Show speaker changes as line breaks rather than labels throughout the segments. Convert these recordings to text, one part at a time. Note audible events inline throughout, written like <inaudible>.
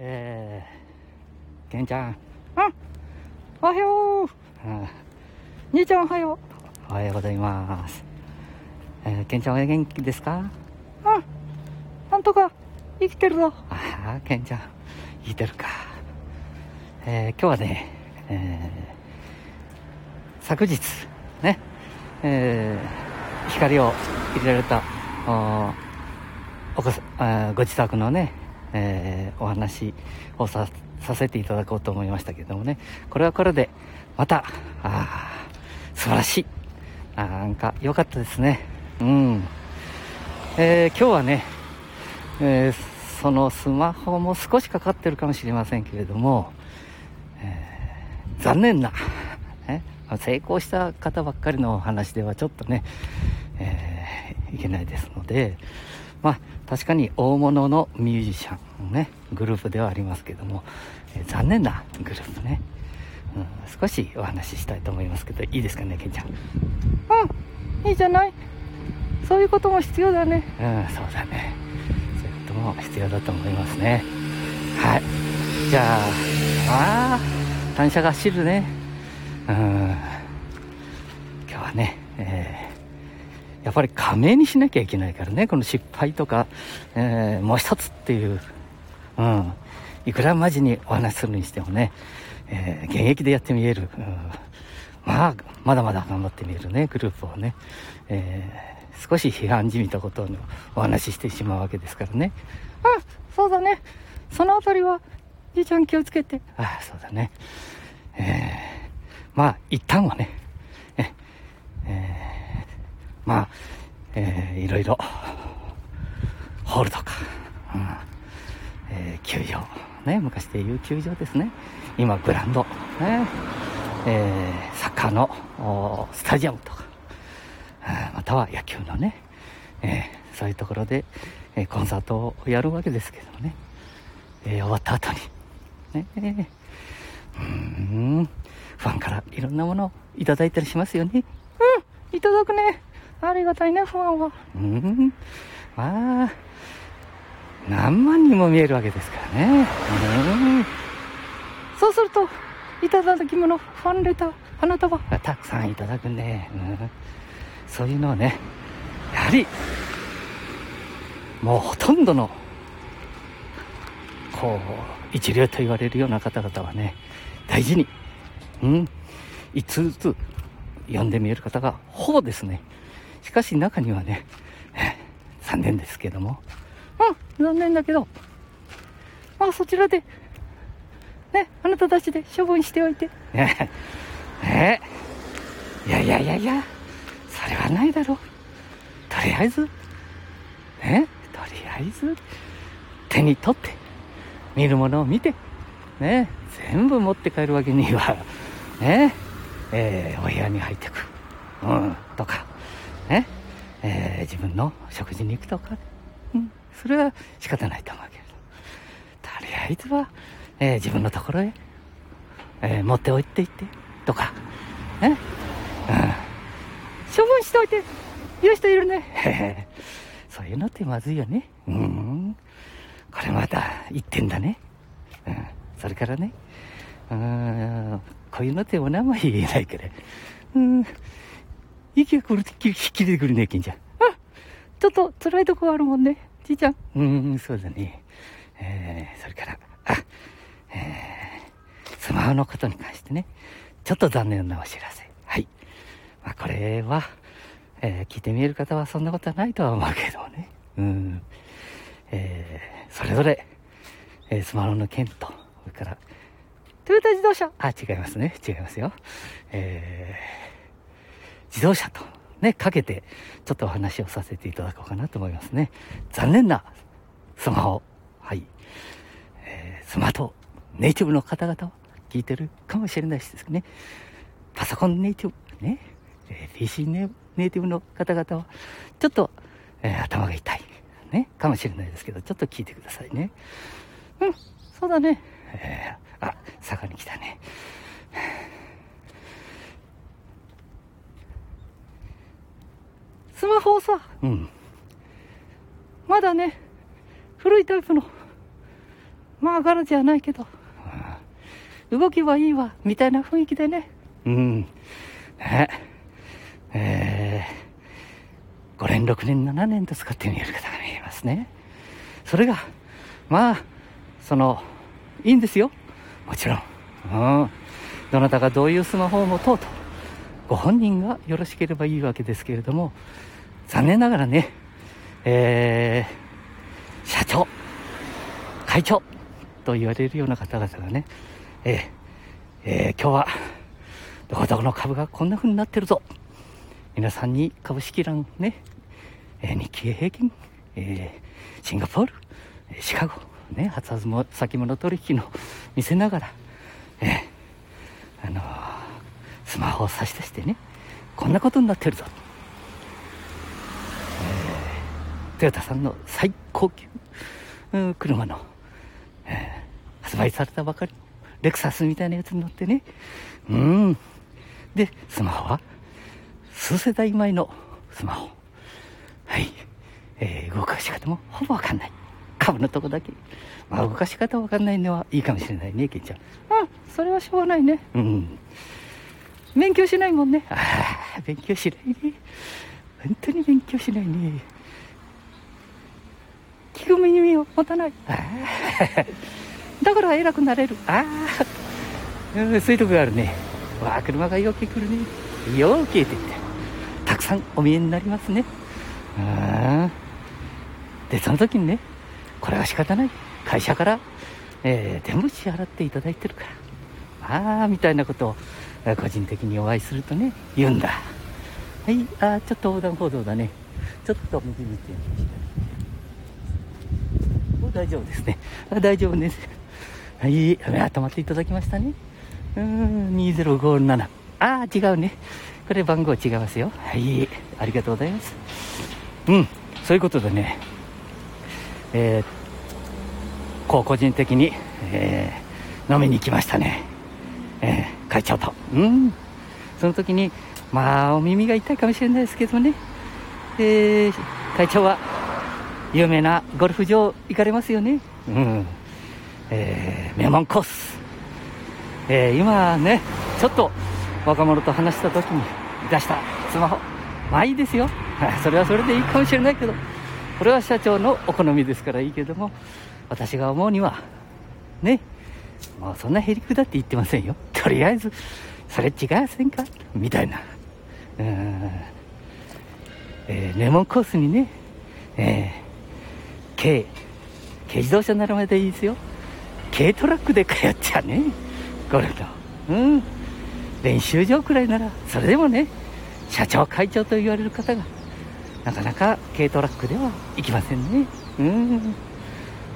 えー、けんちゃん、あおはよう、兄ちゃんおはよう。おはようございます。えー、けんちゃんは元気ですか？あなんとか生きてるぞ。ああ、けんちゃん、生きてるか。えー、今日はね、えー、昨日、ね、えー、光を入れられた、おお子あご自宅のね、えー、お話をさせていただこうと思いましたけどもね、これはこれで、また、あ素晴らしい。なんか良かったですね。うん。えー、今日はね、えー、そのスマホも少しかかってるかもしれませんけれども、えー、残念な、ね、成功した方ばっかりのお話ではちょっとね、え、いけないですので、まあ、確かに大物のミュージシャンね、グループではありますけども、え、残念なグループね、うん、少しお話ししたいと思いますけど、いいですかね、ケンちゃん。うん、いいじゃない。そういうことも必要だね。うん、そうだね。そういうことも必要だと思いますね。はい。じゃあ、ああ、単車が走るね。うん。今日はね、えーやっぱり加盟にしなきゃいけないからね、この失敗とか、えー、もう一つっていう、うん、いくらマジにお話するにしてもね、えー、現役でやってみえる、うん、まあ、まだまだ頑張ってみえるね、グループをね、えー、少し批判じみたことをお話ししてしまうわけですからね。あ、そうだね。そのあたりは、じいちゃん気をつけて。あ、そうだね。えー、まあ、一旦はね、まあ、えー、いろいろ、ホールとか、うんえー、球場、ね、昔でいう球場ですね。今、グラウンド、ね、えー、サッカーのスタジアムとか、または野球のね、えー、そういうところで、えー、コンサートをやるわけですけどもね、えー、終わった後に、ね、えー、うんファンからいろんなものをいただいたりしますよね。うん、いただくね。ありがたいね、ファンは。うん。まあ、何万人も見えるわけですからね。うん。そうすると、いただき物、ファンレター、花束がたくさんいただくね。うん。そういうのをね、やはり、もうほとんどの、こう、一流と言われるような方々はね、大事に、うん、一通ずつ読んでみえる方がほぼですね、しかし中にはね、<laughs> 残念ですけども、うん、残念だけど、まあそちらで、ね、あなたたちで処分しておいて。ねえ、いやいやいやいや、それはないだろう。とりあえず、ね、とりあえず、手に取って、見るものを見て、ね、全部持って帰るわけには、ね、えー、お部屋に入ってく、うん、とか、えー、自分の食事に行くとか、うん、それは仕方ないと思うけれど、とりあえずは、えー、自分のところへ、えー、持っておいていって、とか、ね、うん、処分しておいて、言う人いるね。<laughs> そういうのってまずいよね。うん。これまた1点だね。うん。それからね、うん、こういうのってお名前言えないから、うん、息が来る、引き出てくるね、金ちゃん。あちょっと辛いとこあるもんね。じいちゃん。うん、そうだね。えー、それから、あ、えー、スマホのことに関してね、ちょっと残念なお知らせ。はい。まあ、これは、えー、聞いてみえる方はそんなことはないとは思うけどもね。うん。えー、それぞれ、えー、スマホの件と、それから、トヨタ自動車、あ、違いますね。違いますよ。えー、自動車とね、かけて、ちょっとお話をさせていただこうかなと思いますね。残念なスマホ。はい。えー、スマートネイティブの方々は聞いてるかもしれないしですね。パソコンネイティブ、ね、えー、PC ネネイティブの方々は、ちょっと、えー、頭が痛い、ね、かもしれないですけど、ちょっと聞いてくださいね。うん、そうだね。えー、あ、坂に来たね。スマホをさ、うん。まだね、古いタイプの、まあ、柄じゃないけど、うん、動きはいいわ、みたいな雰囲気でね。うん。ねえー、5年、6年、7年と使ってみえる方が見えますね。それが、まあ、その、いいんですよ。もちろん。うん。どなたがどういうスマホを持とうと、ご本人がよろしければいいわけですけれども、残念ながらね、えー、社長、会長と言われるような方々がね、えー、えー、今日は、どこどこの株がこんな風になってるぞ。皆さんに株式欄ね、えー、日経平均、えー、シンガポール、シカゴ、ね、初先物取引の見せながら、えー、あのー、スマホを差し出してね、こんなことになってるぞ。えトヨタさんの最高級、車の、えー、発売されたばかりのレクサスみたいなやつに乗ってね、うん。で、スマホは数世代前のスマホ。はい。えー、動かし方もほぼわかんない。株のとこだけ。まあ、動かし方わかんないのはいいかもしれないね、ケンちゃん。あ、それはしょうがないね。うん。勉強しないもんね。ああ、勉強しないね。本当に勉強しないね。聞く耳を持たない。ああだから偉くなれる。ああ、そういうとこがあるね。わあ、車がよく来るね。よく消えてって。たくさんお見えになりますね。あで、その時にね、これは仕方ない。会社から、えー、全部支払っていただいてるから。ああ、みたいなことを、個人的にお会いするとね、言うんだ。はい、あちょっと横断歩道だね。ちょっと右見てみました。大丈夫ですね。あ大丈夫です。はい、止まっていただきましたね。うん、2057。ああ、違うね。これ番号違いますよ。はい、ありがとうございます。うん、そういうことでね、えー、こう個人的に、えー、飲みに行きましたね。えー、会長と。うん、その時に、まあ、お耳が痛いかもしれないですけどね、えー、会長は、有名なゴルフ場行かれますよね。うん。えー、名門コース。えー、今ね、ちょっと若者と話した時に出したスマホ。まあいいですよ。<laughs> それはそれでいいかもしれないけど、これは社長のお好みですからいいけども、私が思うには、ね、もうそんなへりくだって言ってませんよ。とりあえず、それ違いませんか？みたいな。うん。えー、レモンコースにね、えー軽軽自動車ならまでいいですよ。軽トラックで通っちゃね。ゴルフのうん。練習場くらいならそれでもね社長会長と言われる方がなかなか軽トラックでは行きませんね。うん。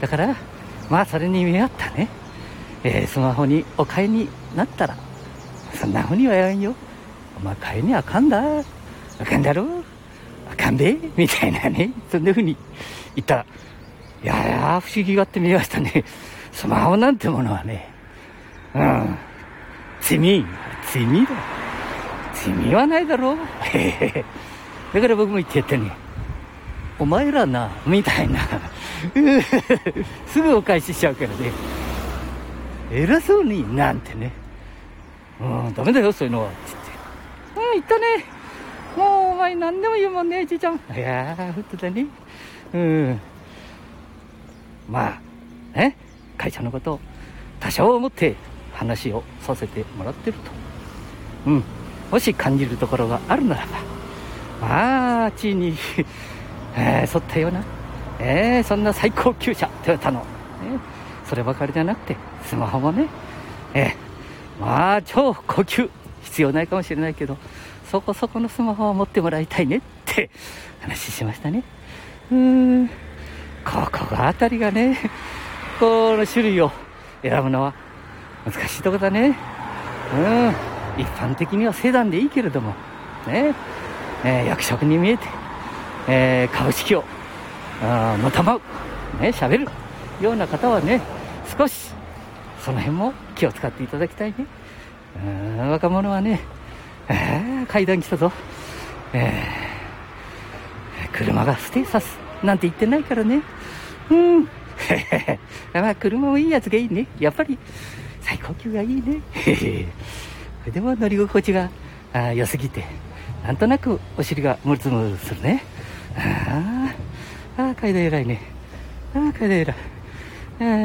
だからまあそれに見合ったね、えー、スマホにお買いになったらそんなふうにはやんよお前買いにあかんだあかんだろあかんでみたいなねそんなふうに言ったらいやや不思議がって見ましたね。スマホなんてものはね、うん、罪、罪だ。罪はないだろう。<laughs> だから僕も言ってやったね。お前らな、みたいな。<laughs> すぐお返ししちゃうからね。偉そうになんてね。うん、ダメだよ、そういうのは。つって。うん、言ったね。もうお前何でも言うもんね、じいちゃん。いやー、本当だね。うん。まあ、ね、会社のことを多少思って話をさせてもらってると。うん。もし感じるところがあるならば、まあ、地にえー、沿ったような、えー、そんな最高級車、トヨタの、ね、そればかりじゃなくて、スマホもね、えー、まあ、超高級、必要ないかもしれないけど、そこそこのスマホを持ってもらいたいねって話しましたね。うーん。ここがあたりがね、この種類を選ぶのは難しいとこだね。うん。一般的にはセダンでいいけれども、ね、えー、役職に見えて、えー、株式を、あのたまう、ね、喋るような方はね、少し、その辺も気を使っていただきたいね。うん若者はね、えー、階段来たぞ。えー、車がステータスなんて言ってないからね。うん。ま <laughs> あ、車もいいやつがいいね。やっぱり、最高級がいいね。<laughs> でも乗り心地が良すぎて、なんとなくお尻がムルツムルするね。ああ、階段偉いね。ああ、階段偉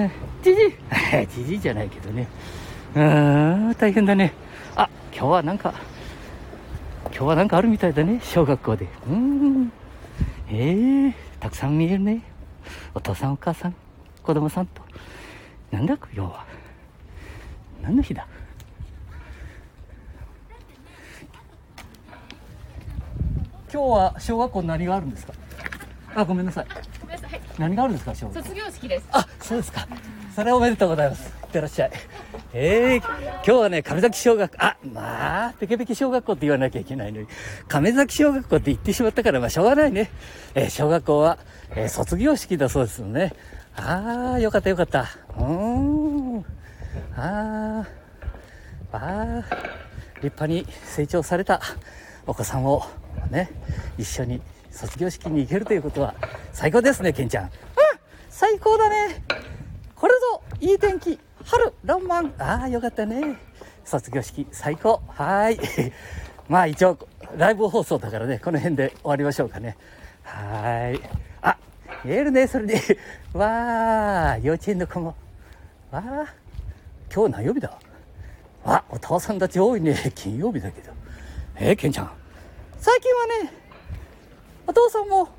い。じじい。<laughs> じじいじゃないけどね。ああ、大変だね。あ、今日はなんか、今日はなんかあるみたいだね、小学校で。うん。ええー、たくさん見えるね。お父さんお母さん、子供さんと。なんだ、今日は。何の日だ？今日は小学校何があるんですか？あ、ごめんなさい。
ごめんなさい。
何があるんですか、小学校？
卒業式です。
あ、そうですか。それおめでとうございます。いってらっしゃい。えー、今日はね、亀崎小学、あ、まあ、ペケペケ小学校って言わなきゃいけないのに、亀崎小学校って言ってしまったから、まあ、しょうがないね。えー、小学校は、えー、卒業式だそうですよね。ああ、よかったよかった。うーん。ああ、ああ、立派に成長されたお子さんをね、一緒に卒業式に行けるということは最高ですね、ケンちゃん。うん、最高だね。これぞ、いい天気。春、ロマン。ああ、よかったね。卒業式、最高。はい。<laughs> まあ一応、ライブ放送だからね、この辺で終わりましょうかね。はい。あ、見えるね、それで。<laughs> わあ、幼稚園の子も。わあ、今日何曜日だ？あ、お父さんたち多いね。金曜日だけど。えー、ケンちゃん。最近はね、お父さんも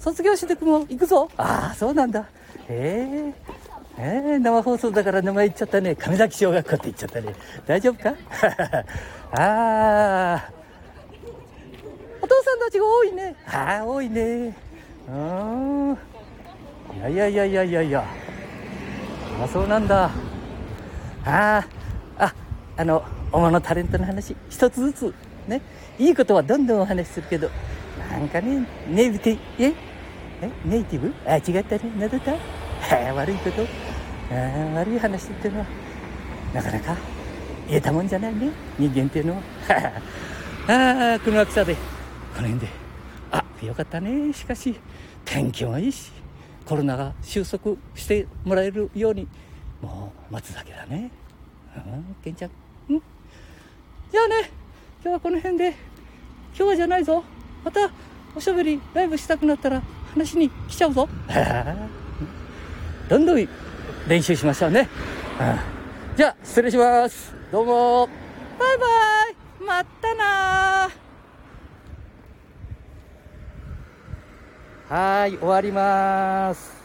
卒業してくも行くぞ。ああ、そうなんだ。ええー、えー、生放送だから名前言っちゃったね。亀崎小学校って言っちゃったね。大丈夫か？<laughs> ああ。お父さんたちが多いね。ああ、多いね。うん。いやいやいやいやいやいや。あ、そうなんだ。ああ、あ、あの、おのタレントの話、一つずつ、ね。いいことはどんどんお話しするけど、なんかね、ネイティブ、え？え？ネイティブ？あ、違ったね。なだ？ったあ悪いこと？悪い話っていうのは、なかなか言えたもんじゃないね。人間っていうのは。<laughs> ああ、この暑さで、この辺で。あ、よかったね。しかし、天気もいいし、コロナが収束してもらえるように、もう待つだけだね。うん、ケンちゃん。うんじゃあね、今日はこの辺で、今日はじゃないぞ。また、おしゃべり、ライブしたくなったら、話に来ちゃうぞ。<laughs> どんどん練習しましょうね。じゃあ、失礼します。どうも。バイバイ。またなはい、終わります。